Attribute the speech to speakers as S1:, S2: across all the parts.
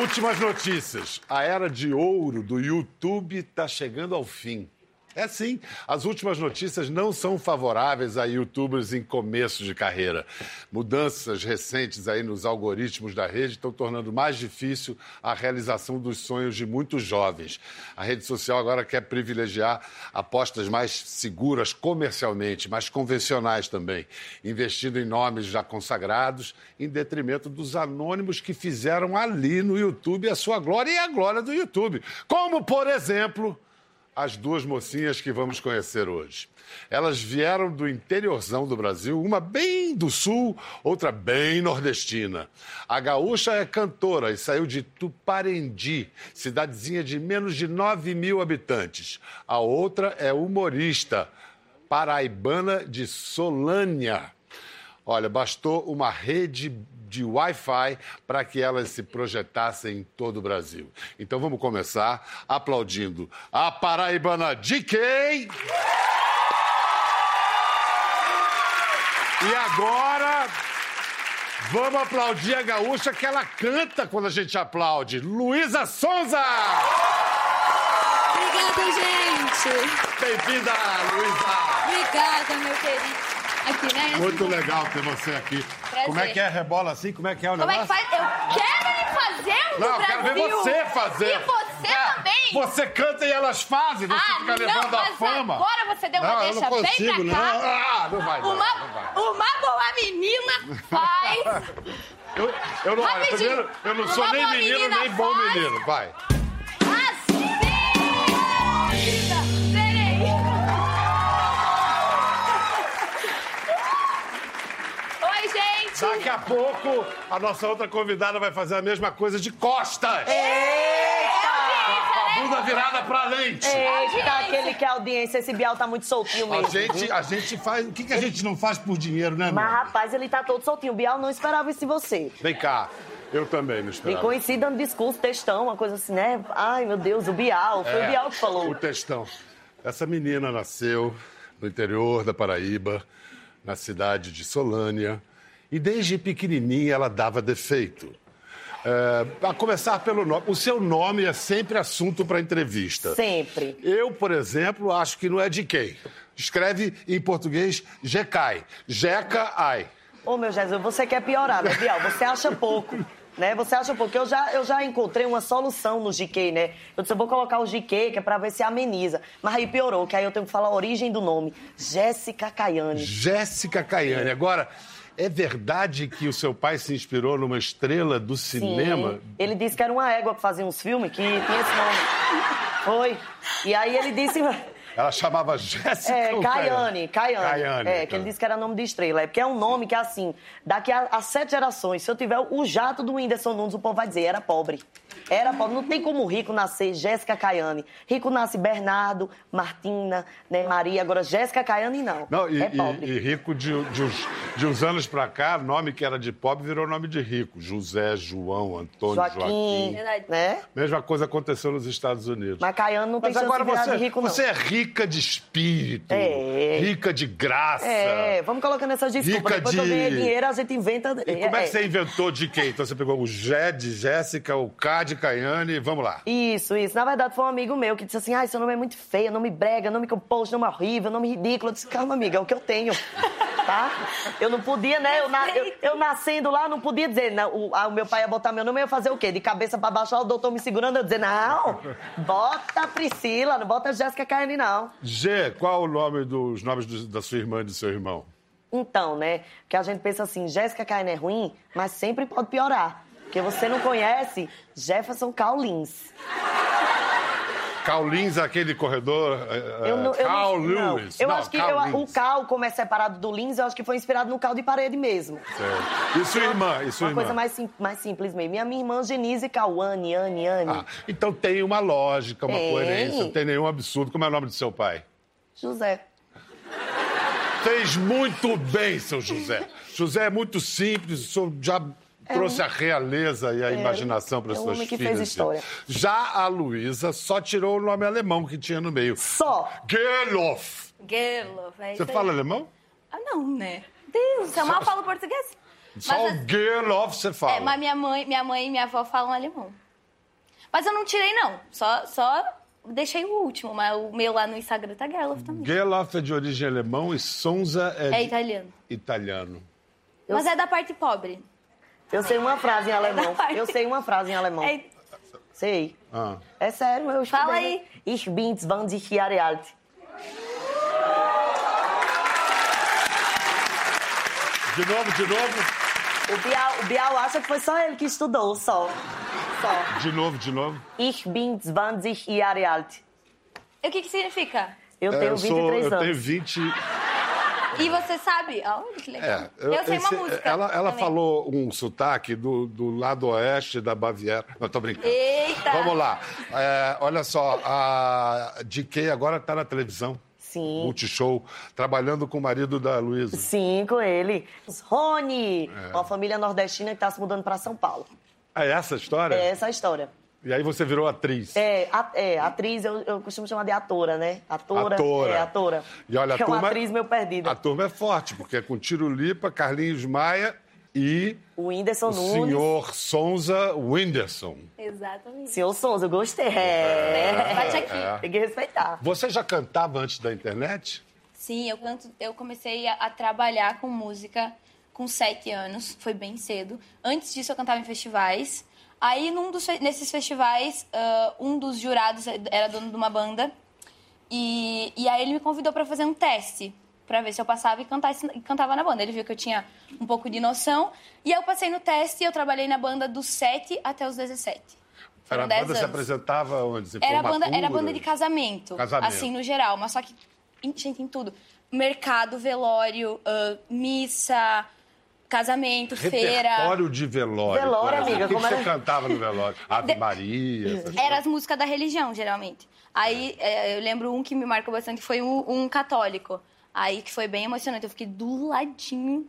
S1: Últimas notícias. A era de ouro do YouTube está chegando ao fim. É sim, as últimas notícias não são favoráveis a youtubers em começo de carreira. Mudanças recentes aí nos algoritmos da rede estão tornando mais difícil a realização dos sonhos de muitos jovens. A rede social agora quer privilegiar apostas mais seguras comercialmente, mais convencionais também, investindo em nomes já consagrados em detrimento dos anônimos que fizeram ali no YouTube a sua glória e a glória do YouTube. Como, por exemplo, as duas mocinhas que vamos conhecer hoje. Elas vieram do interiorzão do Brasil, uma bem do sul, outra bem nordestina. A gaúcha é cantora e saiu de Tuparendi, cidadezinha de menos de 9 mil habitantes. A outra é humorista, paraibana de Solânia. Olha, bastou uma rede de Wi-Fi para que elas se projetassem em todo o Brasil. Então vamos começar aplaudindo a paraibana DK. E agora vamos aplaudir a gaúcha que ela canta quando a gente aplaude. Luísa Sonza!
S2: Obrigada, gente!
S1: Bem-vinda, Luísa!
S2: Obrigada, meu querido. Aqui, né?
S1: Muito legal ter você aqui.
S2: Prazer.
S1: Como é que é? Rebola assim? Como é que é o
S2: Como é
S1: negócio?
S2: que faz? Eu quero ir fazer um
S1: Não,
S2: do
S1: eu quero ver você fazer.
S2: E você
S1: É,
S2: também.
S1: Você canta e elas fazem, você
S2: ah,
S1: fica
S2: não,
S1: levando a fama.
S2: agora você deu uma
S1: não,
S2: deixa
S1: não
S2: bem
S1: consigo,
S2: pra cá.
S1: não. Ah, não vai,
S2: uma,
S1: não
S2: uma boa menina faz.
S1: Eu, eu não, olha, primeiro, eu não sou nem menino, nem bom
S2: faz.
S1: menino. Vai. Daqui a pouco, a nossa outra convidada vai fazer a mesma coisa de costas. Com a bunda virada pra lente.
S3: Eita, aquele que é audiência, esse Bial tá muito soltinho
S1: A
S3: mesmo.
S1: gente, a gente faz... O que, que a gente não faz por dinheiro, né,
S3: Mas,
S1: mano?
S3: rapaz, ele tá todo soltinho. O Bial não esperava isso de você.
S1: Vem cá. Eu também não
S3: Me
S1: esperava.
S3: conheci dando discurso, textão, uma coisa assim, né? Ai, meu Deus, o Bial. Foi
S1: É,
S3: o Bial que falou.
S1: O textão. Essa menina nasceu no interior da Paraíba, na cidade de Solânia, e desde pequenininha ela dava defeito. É, a começar pelo nome. O seu nome é sempre assunto para entrevista.
S3: Sempre.
S1: Eu, por exemplo, acho que não é de quem. Escreve em português Gecai. Jeca Ai.
S3: Ô, meu Jesus, você quer piorar, né, Bial? Você acha pouco. Né? Você acha pouco. Eu já, eu já encontrei uma solução no GK, né? Eu disse, eu vou colocar o GK, que é pra ver se ameniza. Mas aí piorou, que aí eu tenho que falar a origem do nome. Jéssica Caiane.
S1: Jéssica Caiane. Agora, é verdade que o seu pai se inspirou numa estrela do cinema?
S3: Sim. Ele disse que era uma égua que fazia uns filmes, que tinha esse nome. Foi. E aí ele disse...
S1: Ela chamava Jéssica
S3: É, Caiane, Caiane.
S1: Caiane,
S3: É, que ele disse que era nome de estrela. É porque é um nome que, assim, daqui a, a sete gerações, se eu tiver o jato do Whindersson Nunes, o povo vai dizer, era pobre. Era pobre. Não tem como rico nascer Jéssica Caiane. Rico nasce Bernardo, Martina, né, Maria. Agora, Jéssica Caiane, não.
S1: Não, e,
S3: é
S1: e-
S3: pobre.
S1: e rico de, de uns, de uns anos pra cá, nome que era de pobre virou nome de rico. José, João, Antônio, Joaquim.
S3: Joaquim,
S2: Verdade.
S3: né?
S1: Mesma coisa aconteceu nos Estados Unidos.
S3: Mas Caiane não tem
S1: Mas
S3: chance
S1: agora
S3: de virar
S1: você,
S3: de rico, não.
S1: você é rica de espírito,
S3: É.
S1: rica de graça.
S3: É, vamos colocando essas desculpas.
S1: Rica
S3: Depois que eu
S1: de-
S3: ganhei dinheiro, a gente inventa...
S1: E como é que você inventou de quem? Então você pegou o Gé de Jéssica, o K de Caiane, vamos lá.
S3: Isso, isso. Na verdade, foi um amigo meu que disse assim: ai, seu nome é muito feio, nome brega, nome composto, nome horrível, nome ridículo. Eu disse: calma, amiga, é o que eu tenho. Tá? Eu não podia, né? Eu, na- eu- eu nascendo lá, não podia dizer. Não, o, ah, o meu pai ia botar meu nome, eu ia fazer o quê? De cabeça pra baixo, lá, o doutor me segurando, eu dizer: não, bota a Priscila, não bota a Jéssica Caine, não.
S1: G, qual o nome dos nomes do- da sua irmã e do seu irmão?
S3: Então, né? Que a gente pensa assim: Jéssica Caine é ruim, mas sempre pode piorar. Porque você não conhece Jefferson Caulins.
S1: Carl Lins, aquele corredor.
S3: Eu não, eu não,
S1: Lewis.
S3: não. Eu
S1: Não,
S3: acho que
S1: Carl
S3: eu- o cal, como é separado do Lins, eu acho que foi inspirado no cal de parede mesmo.
S1: Certo. E sua irmã? E sua
S3: Uma
S1: irmã?
S3: coisa mais, sim- mais simples mesmo. E a minha irmã Genise Cauane, Anne, Anne.
S1: Ah, então tem uma lógica, uma
S3: Tem.
S1: coerência, não tem nenhum absurdo. Como é o nome do seu pai?
S3: José.
S1: Fez muito bem, seu José. José é muito simples, o senhor já trouxe a realeza e a imaginação para
S3: é
S1: suas
S3: homem que
S1: filhas.
S3: fez história.
S1: Já a Luísa só tirou o nome alemão que tinha no meio.
S3: Só.
S1: Gerloff.
S2: Gerloff, é
S1: Você fala alemão?
S2: Ah, não, né? Deus, eu mal falo português.
S1: Só
S2: Mas,
S1: o Gerloff você fala.
S2: é, mas minha mãe, minha mãe e minha avó falam alemão. Mas eu não tirei, não. Só, só deixei o último, mas o meu lá no Instagram tá Gerloff também.
S1: Gerloff é de origem alemão e Sonza é,
S2: É
S1: de-
S2: italiano.
S1: italiano.
S2: Mas é da parte pobre.
S3: Eu sei uma frase em alemão. Eu sei uma frase em alemão.
S2: É-
S3: Sei.
S1: Ah.
S3: É sério, eu estudei.
S2: Fala aí.
S3: Ich bin 20 Jahre alt.
S1: De novo, de novo,
S3: O Bial, o Bial acha que foi só ele que estudou, só. Só.
S1: de novo, de novo.
S3: Ich bin 20 Jahre alt.
S2: E o que que significa?
S3: Eu
S1: É,
S3: tenho
S1: eu
S3: 23
S1: sou, eu
S3: anos.
S1: tenho 20.
S2: E você sabe? Olha que legal.
S1: É,
S2: eu, sei
S1: esse-
S2: uma música.
S1: Ela, ela falou um sotaque do, do lado oeste da Baviera. Não, tô brincando.
S2: Eita!
S1: Vamos lá. É, olha só, a DK agora está na televisão.
S3: Sim.
S1: Multishow, trabalhando com o marido da Luísa.
S3: Sim, com ele. Rony,
S1: É.
S3: uma família nordestina que está se mudando para São Paulo.
S1: É essa a história?
S3: É essa a história.
S1: E aí você virou atriz.
S3: É, a- é, atriz, eu, eu costumo chamar de atora, né? Atora.
S1: Atora.
S3: É, atora.
S1: E olha, a
S3: é uma
S1: turma-
S3: atriz meio perdida.
S1: A turma é forte, porque é com Tiro Lipa, Carlinhos Maia e
S3: O Whindersson
S1: o
S3: Nunes.
S1: senhor Sonza Whindersson.
S2: Exatamente.
S3: Senhor Souza, eu gostei. É.
S2: Bate aqui.
S3: Tem que respeitar.
S1: Você já cantava antes da internet?
S2: Sim, eu, canto, eu comecei a, a trabalhar com música com sete anos, foi bem cedo. Antes disso, eu cantava em festivais. Aí, num dos, nesses festivais, ah, um dos jurados era dono de uma banda. E, e aí, ele me convidou para fazer um teste, para ver se eu passava e cantasse, e cantava na banda. Ele viu que eu tinha um pouco de noção. E aí, eu passei no teste e eu trabalhei na banda dos 7 até os 17. Foram
S1: Era a
S2: 10
S1: banda se
S2: anos.
S1: apresentava onde? Em
S2: Era banda, era banda de casamento,
S1: Casamento.
S2: assim, no geral. Mas só que, gente, em tudo. Mercado, velório, ah, missa, casamento, feira.
S1: Repertório de velório.
S3: Velório, amiga,
S1: O que,
S3: como
S1: que você
S3: era?
S1: cantava no velório? Ave Maria.
S2: Era as músicas da religião, geralmente. Aí, é, eu lembro um que me marcou bastante, foi um, um católico. Aí, que foi bem emocionante. Eu fiquei do ladinho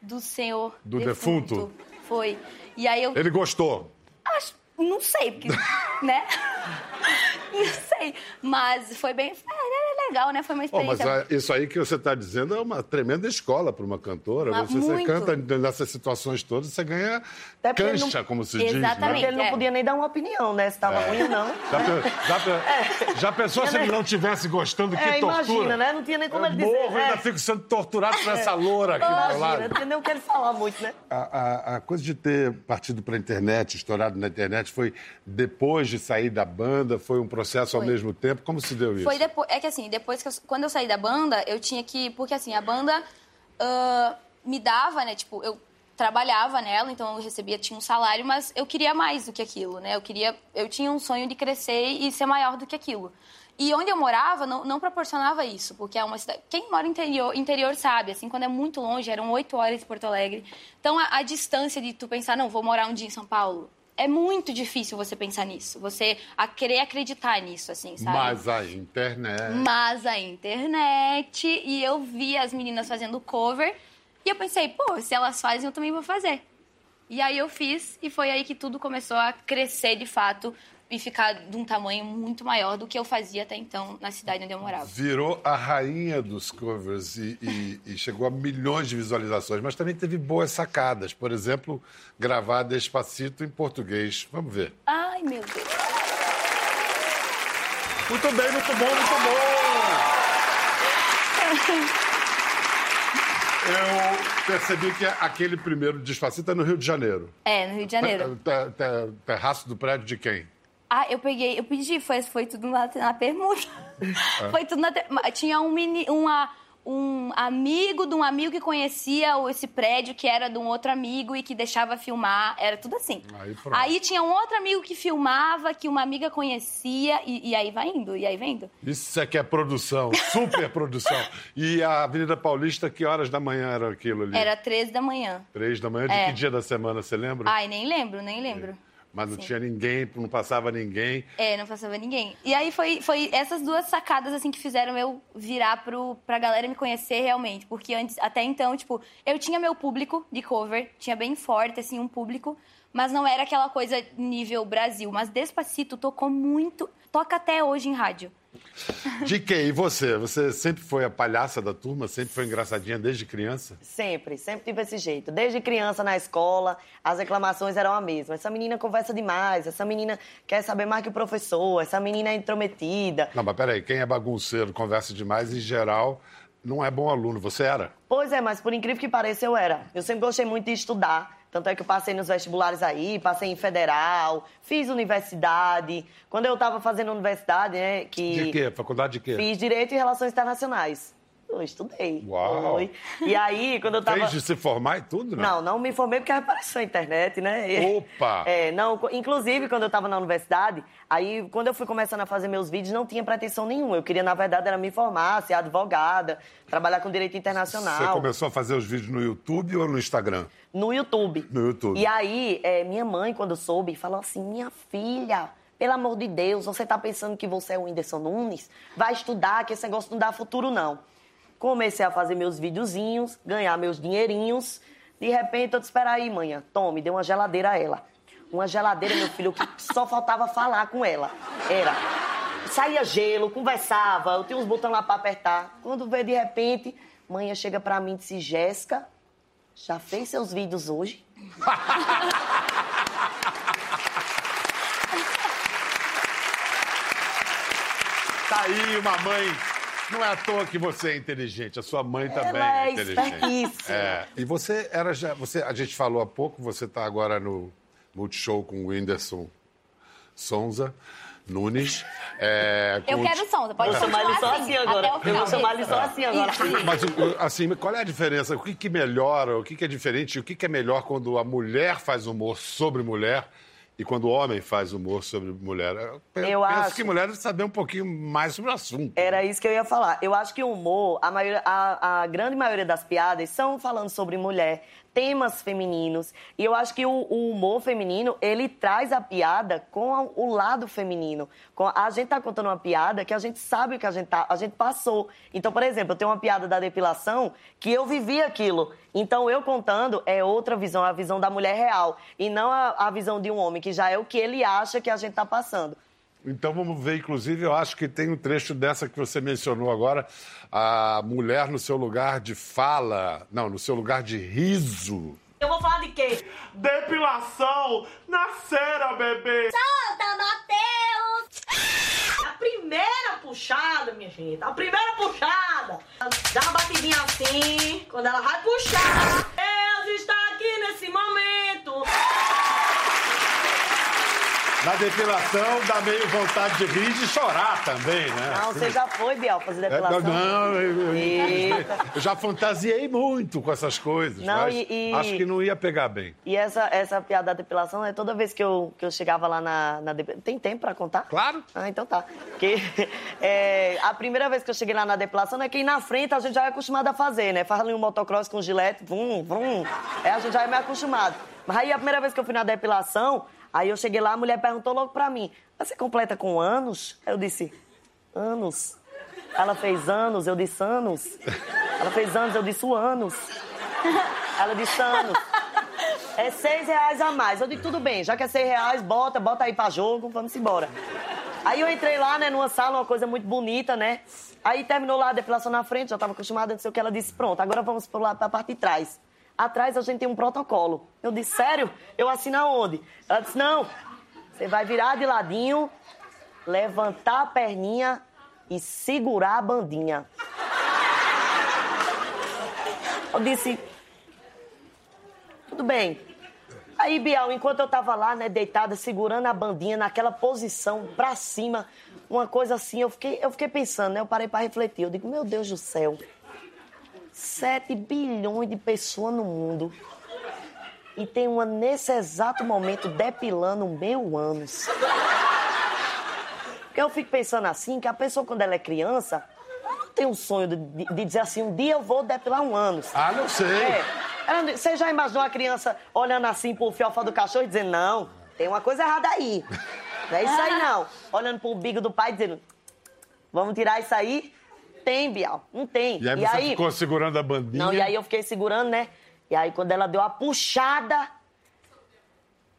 S2: do senhor
S1: Do defunto?
S2: Foi. E aí eu...
S1: Ele gostou.
S2: Acho, não sei, porque, né? Não sei. Mas foi bem. É, é legal, né? Foi uma
S1: Oh, mas
S2: experiência.
S1: ah, isso aí que você está dizendo é uma tremenda escola para uma cantora.
S2: Mas
S1: você, você
S2: muito.
S1: canta nessas situações todas, você ganha
S3: Até
S1: cancha,
S3: não-
S1: como se diz. né?
S2: Exatamente.
S3: Porque ele não
S2: é.
S3: podia nem dar uma opinião, né? Se tava ruim ou não.
S1: Já, pe- já pe- já pensou se ele não tivesse gostando? Que
S3: É,
S1: tortura.
S3: imagina, né? Não tinha nem como
S1: Eu
S3: ele dizer.
S1: morro, ainda
S3: é.
S1: fico sendo torturado por essa loura aqui do meu
S3: Imagina,
S1: lado.
S3: não tinha nem o que ele falar muito, né?
S1: A, a- a coisa de ter partido para a internet, estourado na internet, foi depois de sair da banda? Foi um processo ao
S2: Foi.
S1: mesmo tempo? Como se deu isso?
S2: Foi depois. É que assim, depois que eu, quando eu saí da banda, eu tinha que. Porque assim, a banda ah, me dava, né? Tipo, eu trabalhava nela, então eu recebia, tinha um salário, mas eu queria mais do que aquilo, né? Eu queria. Eu tinha um sonho de crescer e ser maior do que aquilo. E onde eu morava não, não proporcionava isso, porque é uma cidade. Quem mora interior, interior sabe, assim, quando é muito longe, eram oito horas de Porto Alegre. Então a, a distância de tu pensar, não, vou morar um dia em São Paulo. É muito difícil você pensar nisso, você a querer acreditar nisso, assim, sabe?
S1: Mas a internet.
S2: Mas a internet, e eu vi as meninas fazendo cover, e eu pensei, pô, se elas fazem, eu também vou fazer. E aí eu fiz, e foi aí que tudo começou a crescer de fato e ficar de um tamanho muito maior do que eu fazia até então na cidade onde eu morava.
S1: Virou a rainha dos covers e, e- e chegou a milhões de visualizações, mas também teve boas sacadas. Por exemplo, gravar Despacito em português. Vamos ver.
S2: Ai, meu Deus.
S1: Muito bem, muito bom, muito bom! Eu percebi que aquele primeiro Despacito é no Rio de Janeiro.
S2: É, no Rio de Janeiro.
S1: Te- te- Terraço do prédio de quem?
S2: Ah, eu peguei, eu pedi, foi, foi tudo na, na permuta. Foi tudo na. Tinha um, meni, uma, um amigo de um amigo que conhecia esse prédio, que era de um outro amigo e que deixava filmar. Era tudo assim.
S1: Aí.
S2: Aí tinha um outro amigo que filmava, que uma amiga conhecia, e, e aí vai indo, e aí vem indo.
S1: Isso é que é produção, super produção. E a Avenida Paulista, que horas da manhã era aquilo ali?
S2: Era 13 da manhã.
S1: Três da manhã, de
S2: É.
S1: que dia da semana, você lembra?
S2: Ai, nem lembro, nem lembro.
S1: Mas não
S2: sim.
S1: tinha ninguém, não passava ninguém.
S2: É, não passava ninguém. E aí foi, foi essas duas sacadas, assim, que fizeram eu virar pro, pra galera me conhecer realmente. Porque antes, até então, tipo, eu tinha meu público de cover, tinha bem forte, assim, um público, mas não era aquela coisa nível Brasil. Mas Despacito tocou muito, toca até hoje em rádio.
S1: De quem? E você? Você sempre foi a palhaça da turma? Sempre foi engraçadinha desde criança?
S3: Sempre, sempre tive esse jeito. Desde criança na escola, as reclamações eram a mesma. Essa menina conversa demais, essa menina quer saber mais que o professor, essa menina é intrometida.
S1: Não, mas peraí, quem é bagunceiro, conversa demais, em geral, não é bom aluno. Você era?
S3: Pois é, mas por incrível que pareça, eu era. Eu sempre gostei muito de estudar. Tanto é que eu passei nos vestibulares aí, passei em federal, fiz universidade. Quando eu estava fazendo universidade, né, que...
S1: De quê? Faculdade de quê?
S3: Fiz Direito e Relações Internacionais. Eu estudei.
S1: Uau!
S3: Foi. E aí, quando eu tava...
S1: Fez de se formar e tudo,
S3: não? Não, não me formei porque apareceu a internet, né?
S1: Opa!
S3: É, não, inclusive, quando eu estava na universidade, aí, quando eu fui começando a fazer meus vídeos, não tinha pretensão nenhuma. Eu queria, na verdade, era me formar, ser advogada, trabalhar com direito internacional.
S1: Você começou a fazer os vídeos no YouTube ou no Instagram?
S3: No YouTube.
S1: No YouTube.
S3: E aí, é, minha mãe, quando soube, falou assim: minha filha, pelo amor de Deus, você tá pensando que você é o Whindersson Nunes? Vai estudar, que esse negócio não dá futuro, não. Comecei a fazer meus videozinhos, ganhar meus dinheirinhos. De repente, eu disse: aí, manhã, tome, dei uma geladeira a ela. Uma geladeira, meu filho, que só faltava falar com ela. Era. Saía gelo, conversava, eu tinha uns botões lá pra apertar. Quando veio de repente, manhã chega pra mim e disse: Jéssica, já fez seus vídeos hoje?
S1: tá aí uma mãe. Não é à toa que você é inteligente, a sua mãe
S3: Ela
S1: também
S3: é
S1: é inteligente.
S3: É.
S1: E você era já. Você, a gente falou há pouco, você está agora no Multishow com o Whindersson Sonza. Nunes. É,
S2: eu quero Sonza, pode
S3: chamar ele só assim agora. Eu vou chamar ele só assim agora.
S1: Mas, assim, qual é a diferença? O que, que melhora? O que, que é diferente? O que, que é melhor quando a mulher faz humor sobre mulher e quando o homem faz humor sobre mulher? Eu,
S3: eu
S1: penso
S3: acho
S1: que mulher deve saber um pouquinho mais sobre o assunto.
S3: Era isso que eu ia falar. Eu acho que o humor, a, a, a grande maioria das piadas são falando sobre mulher, temas femininos. E eu acho que o, o, humor feminino, ele traz a piada com a, o lado feminino. Com, a gente tá contando uma piada que a gente sabe o que a gente, tá, a gente passou. Então, por exemplo, eu tenho uma piada da depilação que eu vivi aquilo. Então, eu contando é outra visão, a visão da mulher real. E não a, a visão de um homem, que já é o que ele acha que a gente tá passando.
S1: Então vamos ver, inclusive, eu acho que tem um trecho dessa que você mencionou agora, a mulher no seu lugar de fala, não, no seu lugar de riso.
S3: Eu vou falar de quê?
S4: Depilação na cera, bebê!
S3: Solta, Matheus! A primeira puxada, minha gente, a primeira puxada. Dá uma batidinha assim, quando ela vai puxar. Deus está aqui nesse momento.
S1: Na depilação dá meio vontade de rir e de chorar também, né?
S3: Não, você já foi, Biel, fazer depilação?
S1: É, não, eu, eu, eu, já fantasiei muito com essas coisas,
S3: não,
S1: mas
S3: e, e,
S1: acho que não ia pegar bem.
S3: E essa, essa piada da depilação, é toda vez que eu, que eu chegava lá na, na Tem tempo pra contar?
S1: Claro.
S3: Ah, então tá. Porque é, a primeira vez que eu cheguei lá na depilação é que na frente a gente já é acostumado a fazer, né? Faz ali um motocross com gilete, vum, vum. É, a gente já é meio acostumado. Mas aí a primeira vez que eu fui na depilação, Aí eu cheguei lá, a mulher perguntou logo pra mim: Você completa com anos? Eu disse: Anos. Ela fez anos, eu disse anos. Ela fez anos, eu disse anos. Ela disse anos. É seis reais a mais. Eu disse, tudo bem, já que é seis reais, bota, bota aí pra jogo, vamos embora. Aí eu entrei lá, né, numa sala, uma coisa muito bonita, né? Aí terminou lá a depilação na frente, já tava acostumada, não sei o que. Ela disse, pronto, agora vamos lá pra parte de trás. Atrás a gente tem um protocolo. Eu disse, sério? Eu assino aonde? Ela disse, não. Você vai virar de ladinho, levantar a perninha e segurar a bandinha. Eu disse, tudo bem. Aí, Bial, enquanto eu tava lá, né, deitada, segurando a bandinha naquela posição pra cima, uma coisa assim, eu fiquei, eu fiquei pensando, né? Eu parei pra refletir. Eu digo, meu Deus do céu. 7 bilhões de pessoas no mundo. E tem uma nesse exato momento depilando meu ânus. Porque eu fico pensando assim, que a pessoa quando ela é criança, não tem um sonho de, de, dizer assim, um dia eu vou depilar um ânus.
S1: Ah, não sei.
S3: É. Ela, você já imaginou a criança olhando assim pro fiofó do cachorro e dizendo, não, tem uma coisa errada aí. Não é isso aí não. Olhando pro bico do pai dizendo, vamos tirar isso aí? Tem, Bial. Não tem.
S1: E aí e você aí... ficou segurando a bandinha?
S3: Não, e aí eu fiquei segurando, né? E aí quando ela deu a puxada,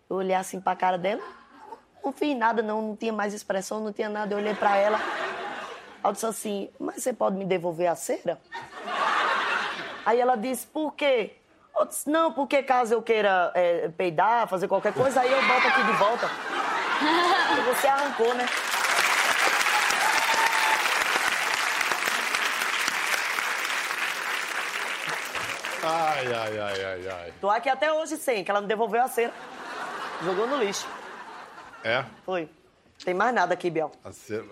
S3: eu olhei assim pra cara dela. Não fiz nada, não. Não tinha mais expressão, não tinha nada. Eu olhei pra ela. Eu disse assim, mas você pode me devolver a cera? Aí ela disse, por quê? Eu disse, não, porque caso eu queira é, peidar, fazer qualquer coisa, aí eu boto aqui de volta. E você arrancou, né?
S1: Ai, ai, ai, ai, ai.
S3: Tô aqui até hoje sem, que ela não devolveu a cera. Jogou no lixo.
S1: É?
S3: Foi. Tem mais nada aqui, Biel.
S1: A cera-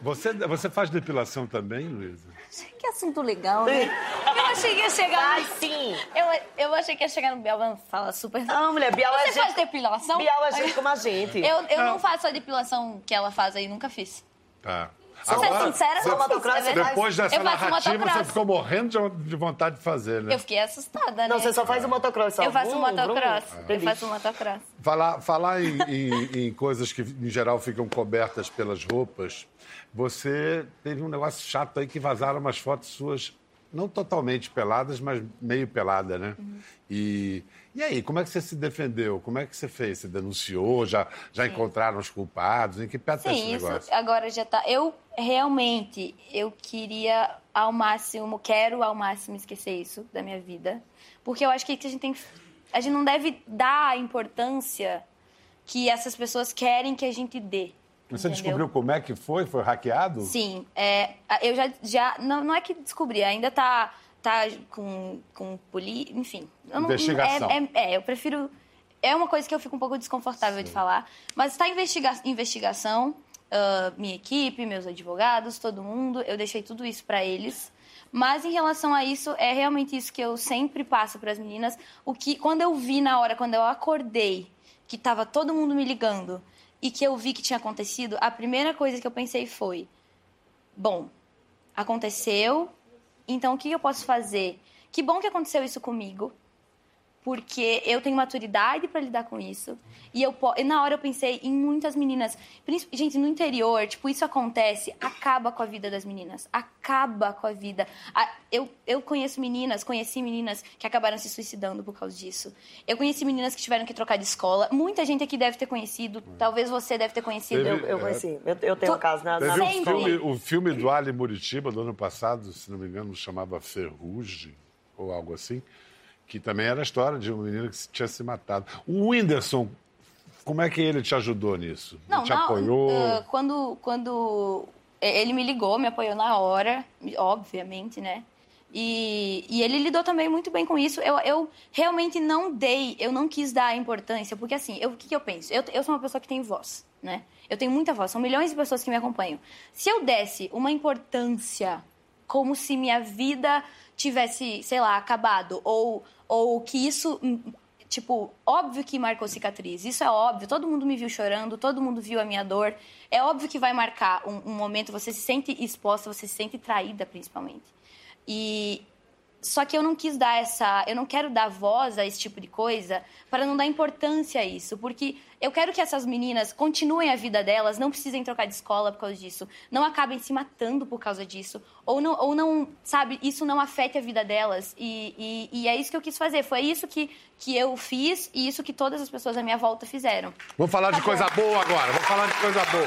S1: Você, você faz depilação também, Luísa?
S2: Que assunto legal, né? Eu achei que ia chegar.
S3: Ai,
S2: no-
S3: sim.
S2: Eu, eu achei que ia chegar no Biel, mas fala super.
S3: Não, mulher, Biel é
S2: Você
S3: gente...
S2: faz depilação?
S3: Biel é gente como a gente.
S2: Eu, eu não faço a depilação que ela faz aí, nunca fiz.
S1: Tá.
S2: Pra ser sincera,
S3: você-
S2: não fiz,
S3: motocross,
S2: é
S3: você
S2: verdade.
S1: Depois dessa narrativa, você
S2: motocross.
S1: ficou morrendo de, de vontade de fazer, né?
S2: Eu fiquei assustada, né?
S3: Não, você só faz o motocross, só.
S2: Eu faço
S3: Vrum,
S2: motocross.
S3: vrum.
S2: Eu faço motocross.
S1: Falar, falar em, em- em coisas que, em geral, ficam cobertas pelas roupas, você teve um negócio chato aí que vazaram umas fotos suas, não totalmente peladas, mas meio pelada, né? E, e aí, como é que você se defendeu? Como é que você fez? Você denunciou? Já, já encontraram os culpados? Em que pé tá esse
S2: Sim, isso
S1: negócio?
S2: agora já tá. Eu realmente eu queria ao máximo, quero ao máximo esquecer isso da minha vida, porque eu acho que a gente tem, a gente não deve dar a importância que essas pessoas querem que a gente dê.
S1: Você
S2: entendeu?
S1: descobriu como é que foi? Foi hackeado?
S2: Sim, é, eu já, já não, não é que descobri, ainda tá, tá com, com poli, enfim. Eu não-
S1: Investigação.
S2: É, é, é, eu prefiro. É uma coisa que eu fico um pouco desconfortável de falar, mas está investiga investigação. ah, minha equipe, meus advogados, todo mundo, eu deixei tudo isso para eles. Mas em relação a isso, é realmente isso que eu sempre passo para as meninas. O que quando eu vi na hora, quando eu acordei, que estava todo mundo me ligando e que eu vi que tinha acontecido, a primeira coisa que eu pensei foi: bom, aconteceu, então o que eu posso fazer? Que bom que aconteceu isso comigo, porque eu tenho maturidade para lidar com isso. E eu e na hora eu pensei em muitas meninas, gente, no interior, tipo, isso acontece, acaba com a vida das meninas, acaba com a vida. Eu, eu conheço meninas, conheci meninas que acabaram se suicidando por causa disso. Eu conheci meninas que tiveram que trocar de escola. Muita gente aqui deve ter conhecido, talvez você deve ter conhecido.
S1: Teve-
S3: Eu, eu conheci. Eu, eu tenho um caso na... na...
S1: Teve um filme, o filme do Ali Muritiba, do ano passado, se não me engano, chamava Ferrugem, ou algo assim, que também era a história de um menino que tinha se matado. O Whindersson, como é que ele te ajudou nisso?
S2: Não,
S1: ele te
S2: na-
S1: apoiou?
S2: ah, quando, quando ele me ligou, me apoiou na hora, obviamente, né? E, e ele lidou também muito bem com isso. Eu, eu realmente não dei, eu não quis dar a importância, porque assim, o que, que eu penso? Eu, eu sou uma pessoa que tem voz, né? Eu tenho muita voz, são milhões de pessoas que me acompanham. Se eu desse uma importância como se minha vida tivesse, sei lá, acabado, ou, ou que isso hum, Tipo, óbvio que marcou cicatriz, isso é óbvio. Todo mundo me viu chorando, todo mundo viu a minha dor. É óbvio que vai marcar um, um momento, você se sente exposta, você se sente traída, principalmente. E só que eu não quis dar essa, eu não quero dar voz a esse tipo de coisa para não dar importância a isso, porque eu quero que essas meninas continuem a vida delas, não precisem trocar de escola por causa disso, não acabem se matando por causa disso, ou não, ou não sabe, isso não afete a vida delas. E, e, e é isso que eu quis fazer, foi isso que, que eu fiz e isso que todas as pessoas à minha volta fizeram.
S1: Vamos falar
S2: Tá
S1: de coisa boa agora, vamos falar de coisa boa.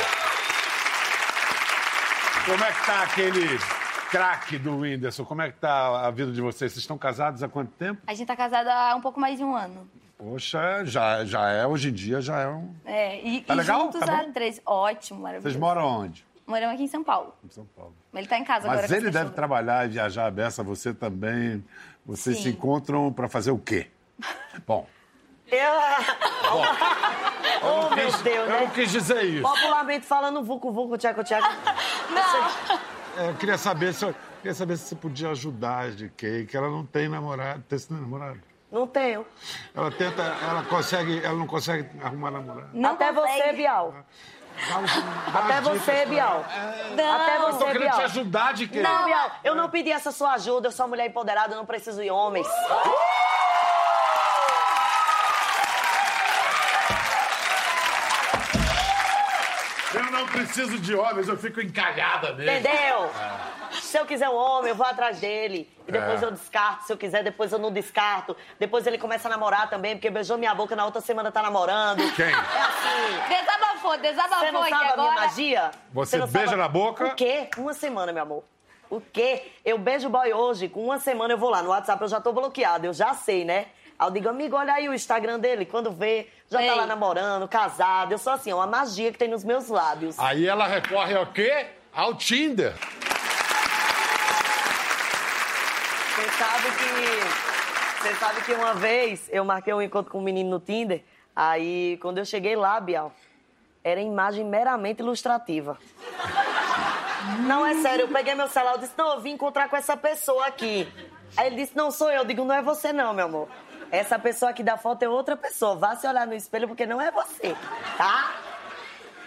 S1: Como é que tá aquele craque do Whindersson? Como é que tá a vida de vocês? Vocês estão casados há quanto tempo?
S2: A gente tá casada há um pouco mais de um ano.
S1: Poxa, já, já é, hoje em dia já é um...
S2: É, e,
S1: Tá
S2: e
S1: legal?
S2: juntos
S1: Tá
S2: há
S1: bom?
S2: três. Ótimo, maravilhoso.
S1: Vocês moram onde?
S2: Moramos aqui em São Paulo.
S1: Em São Paulo.
S2: Mas ele tá em casa agora.
S1: Mas ele deve trabalhar e viajar a beça, você também. Vocês
S2: Sim.
S1: se encontram para fazer o quê? Bom,
S3: Eu... oh, meu Deus,
S1: eu não
S3: né?
S1: quis dizer isso.
S3: Popularmente falando, vucu, vucu, tcheco, tcheco.
S2: Não!
S1: É, Eu queria saber se, eu queria saber se você podia ajudar a GK, que ela não tem namorado. Tem esse namorado?
S3: Não tenho.
S1: Ela tenta, ela consegue, ela não consegue arrumar namorado.
S2: Não
S3: Até
S2: consegue.
S3: você, Bial.
S1: Dá um- dá
S3: Até você, Bial.
S2: Não.
S3: Até
S1: Eu tô
S3: você,
S1: querendo te
S3: Bial.
S1: ajudar, de quê?
S3: Não, Bial, eu não pedi essa sua ajuda, eu sou uma mulher empoderada, eu não preciso de homens.
S1: Eu preciso de homens, eu fico encalhada mesmo.
S3: Entendeu?
S1: É.
S3: Se eu quiser um homem, eu vou atrás dele. E depois
S1: É.
S3: eu descarto. Se eu quiser, depois eu não descarto. Depois ele começa a namorar também, porque beijou minha boca na outra semana tá namorando.
S1: Quem?
S3: É assim.
S2: Desabafou, desabafou
S3: Você não
S2: aqui
S3: sabe a minha
S2: agora.
S3: magia?
S1: Você
S3: não
S1: beija na boca?
S3: O quê? Uma semana, meu amor. O quê? Eu beijo o boy hoje, com uma semana eu vou lá. No WhatsApp eu já tô bloqueado, eu já sei, né? Aí eu digo, amigo, olha aí o Instagram dele. Quando vê, já tá
S2: Ei.
S3: lá namorando, casado. Eu sou assim, é uma magia que tem nos meus lábios.
S1: Aí ela recorre ao quê? Ao Tinder.
S3: Você sabe que. Você sabe que uma vez eu marquei um encontro com um menino no Tinder. Aí, quando eu cheguei lá, Bial, era imagem meramente ilustrativa. Não, é sério, eu peguei meu celular e disse, não, eu vim encontrar com essa pessoa aqui. Aí ele disse, não sou eu. Eu digo, não é você não, meu amor. Essa pessoa aqui da foto é outra pessoa. Vá se olhar no espelho porque não é você, tá?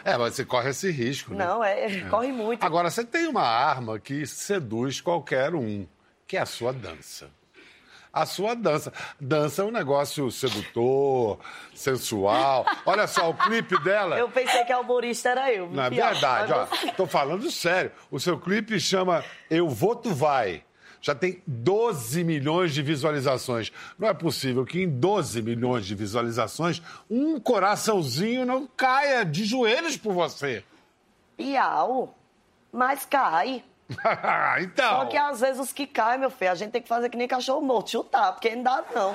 S1: É, mas você corre esse risco, né?
S3: Não, é, corre muito.
S1: Agora, você tem uma arma que seduz qualquer um, que é a sua dança. A sua dança. Dança é um negócio sedutor, sensual. Olha só, o clipe dela.
S3: Eu pensei que a humorista era eu.
S1: Não, é verdade, ó. Tô falando sério. O seu clipe chama Eu Vou Tu Vai. Já tem 12 milhões de visualizações. Não é possível que em 12 milhões de visualizações um coraçãozinho não caia de joelhos por você.
S3: Bial, mas cai.
S1: então.
S3: Só que às vezes os que caem, meu filho, a gente tem que fazer que nem cachorro morto, chutar, porque não dá não.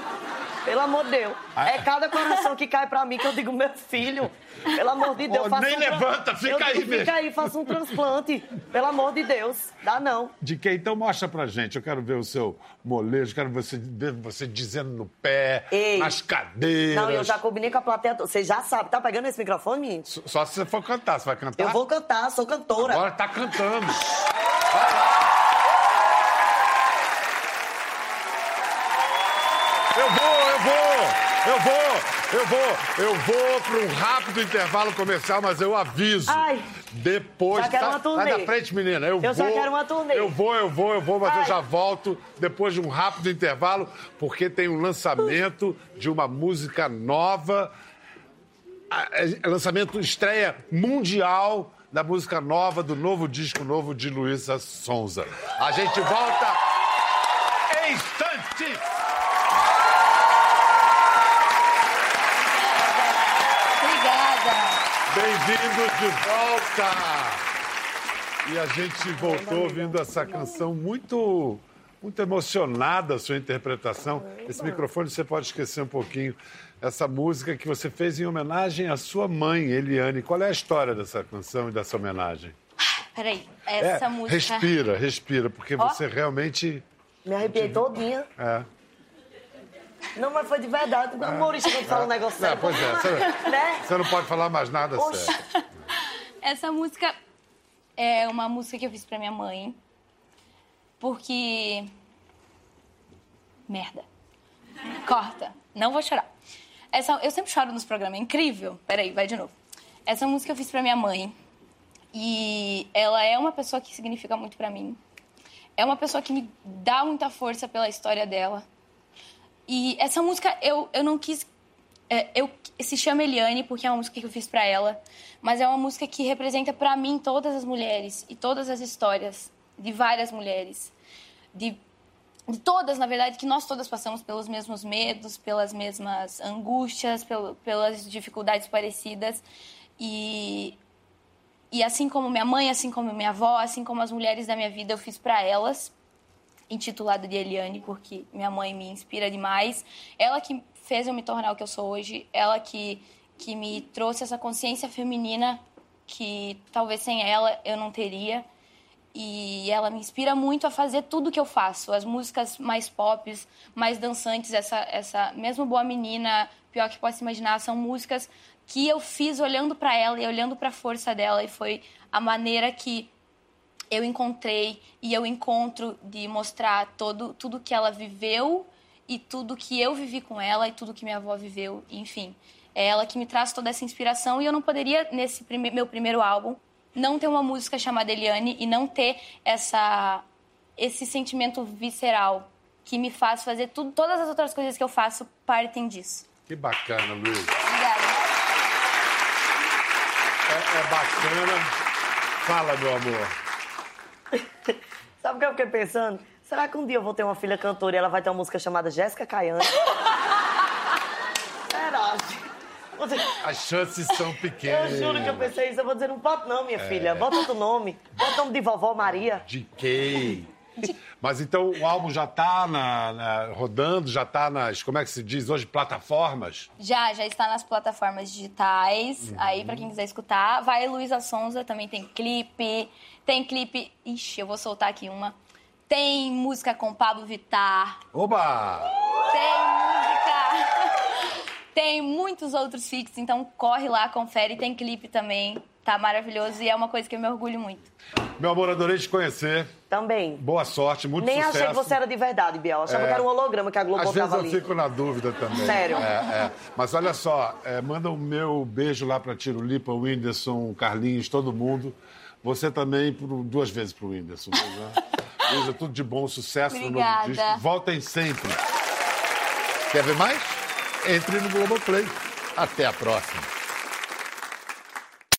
S3: Pelo amor de Deus.
S1: Ah.
S3: É cada coração que cai pra mim que eu digo, meu filho, pelo amor de Deus,
S1: Ô,
S3: faça
S1: nem
S3: um
S1: levanta, fica
S3: eu
S1: aí
S3: digo,
S1: mesmo.
S3: Fica aí, faça um transplante. Pelo amor de Deus. Dá não.
S1: De quem? Então mostra pra gente. Eu quero ver o seu molejo, quero ver você, você dizendo no pé,
S3: Ei.
S1: nas cadeiras.
S3: Não, eu já combinei com a plateia. toda. Você já sabe, tá pegando esse microfone?
S1: Só se você for cantar. Você vai cantar?
S3: Eu vou cantar, sou cantora.
S1: Agora tá cantando. Eu vou, eu vou, eu vou, eu vou, eu vou para um rápido intervalo comercial, mas eu aviso.
S3: Ai,
S1: Depois.
S3: já quero
S1: sai-
S3: uma turnê.
S1: Sai da frente, menina. Eu,
S3: Eu
S1: vou.
S3: já quero uma turnê.
S1: Eu vou, eu vou, eu vou, mas eu
S3: Ai.
S1: já volto depois de um rápido intervalo, porque tem um lançamento de uma música nova. a- é lançamento estreia mundial da música nova, do novo disco novo de Luísa Sonza. A gente volta em instantes.
S2: Obrigada.
S1: Bem-vindos de volta! E a gente voltou ouvindo essa canção muito, muito emocionada, a sua interpretação. Esse microfone você pode esquecer um pouquinho. Essa música que você fez em homenagem à sua mãe, Eliane. Qual é a história dessa canção e dessa homenagem?
S2: Peraí, essa
S1: É,
S2: música.
S1: Respira, respira, porque
S2: Ó.
S1: você realmente.
S3: Me arrepiei todinha.
S1: É.
S3: Não, mas foi de verdade. O humorista quando fala um negócio
S1: Não,
S3: sério.
S1: pois é, você,
S3: Né?
S1: você não pode falar mais nada
S3: Oxe.
S1: sério.
S2: Essa música é uma música que eu fiz pra minha mãe. Porque. Merda. Corta. Não vou chorar. Essa, eu sempre choro nos programas, é incrível. Peraí, vai de novo. Essa música eu fiz pra minha mãe. E ela é uma pessoa que significa muito pra mim. É uma pessoa que me dá muita força pela história dela. E essa música eu, eu não quis. é, eu, se chama Eliane porque é uma música que eu fiz pra ela, mas é uma música que representa pra mim todas as mulheres e todas as histórias de várias mulheres. De, de todas, na verdade, que nós todas passamos pelos mesmos medos, pelas mesmas angústias, pelo, pelas dificuldades parecidas. E, e assim como minha mãe, assim como minha avó, assim como as mulheres da minha vida, eu fiz pra elas intitulada de Eliane, porque minha mãe me inspira demais. Ela que fez eu me tornar o que eu sou hoje, ela que, que me trouxe essa consciência feminina que talvez sem ela eu não teria. E ela me inspira muito a fazer tudo que eu faço. As músicas mais pop, mais dançantes, essa, essa mesmo Boa Menina, pior que possa imaginar, são músicas que eu fiz olhando para ela e olhando para a força dela. E foi a maneira que eu encontrei e eu encontro de mostrar todo, tudo que ela viveu e tudo que eu vivi com ela e tudo que minha avó viveu, enfim. É ela que me traz toda essa inspiração e eu não poderia, nesse prime meu primeiro álbum, não ter uma música chamada Eliane e não ter essa, esse sentimento visceral que me faz fazer tudo, todas as outras coisas que eu faço partem disso.
S1: Que bacana, Luísa.
S2: Obrigada.
S1: É, é bacana Fala, meu amor.
S3: Sabe o que eu fiquei pensando? Será que um dia eu vou ter uma filha cantora e ela vai ter uma música chamada Jéssica Caiane?
S1: As chances são
S3: Eu
S1: pequenas.
S3: juro que eu pensei isso. Eu vou dizer, não bota não, minha filha. Bota outro nome. Bota o nome de vovó Maria.
S1: De quem? Mas então o álbum já tá na, na- rodando, já tá nas, como é que se diz hoje, plataformas?
S2: Já, já está nas plataformas digitais. Aí, pra quem quiser escutar, vai Luísa Sonza, também tem clipe. Tem clipe. Ixi, eu vou soltar aqui uma. Tem música com Pablo Vittar.
S1: Oba!
S2: Tem música. Tem muitos outros feats, então corre lá, confere. Tem clipe também. Tá maravilhoso e é uma coisa que eu me orgulho muito.
S1: Meu amor, adorei te conhecer.
S3: Também.
S1: Boa sorte, muito
S3: Nem
S1: sucesso.
S3: achei que você era de verdade, Biel. Achava
S1: É.
S3: que era um holograma que a Globo
S1: Às vezes eu
S3: ali.
S1: fico na dúvida também.
S3: Sério?
S1: É, é. Mas olha só, é, manda o meu beijo lá pra Tirulipa, o Whindersson, o Carlinhos, todo mundo. Você também pro- duas vezes pro Whindersson. Né? Tudo de bom, sucesso no novo
S2: Obrigada.
S1: disco. Voltem sempre. Quer ver mais? Entre no Globoplay. Até a próxima.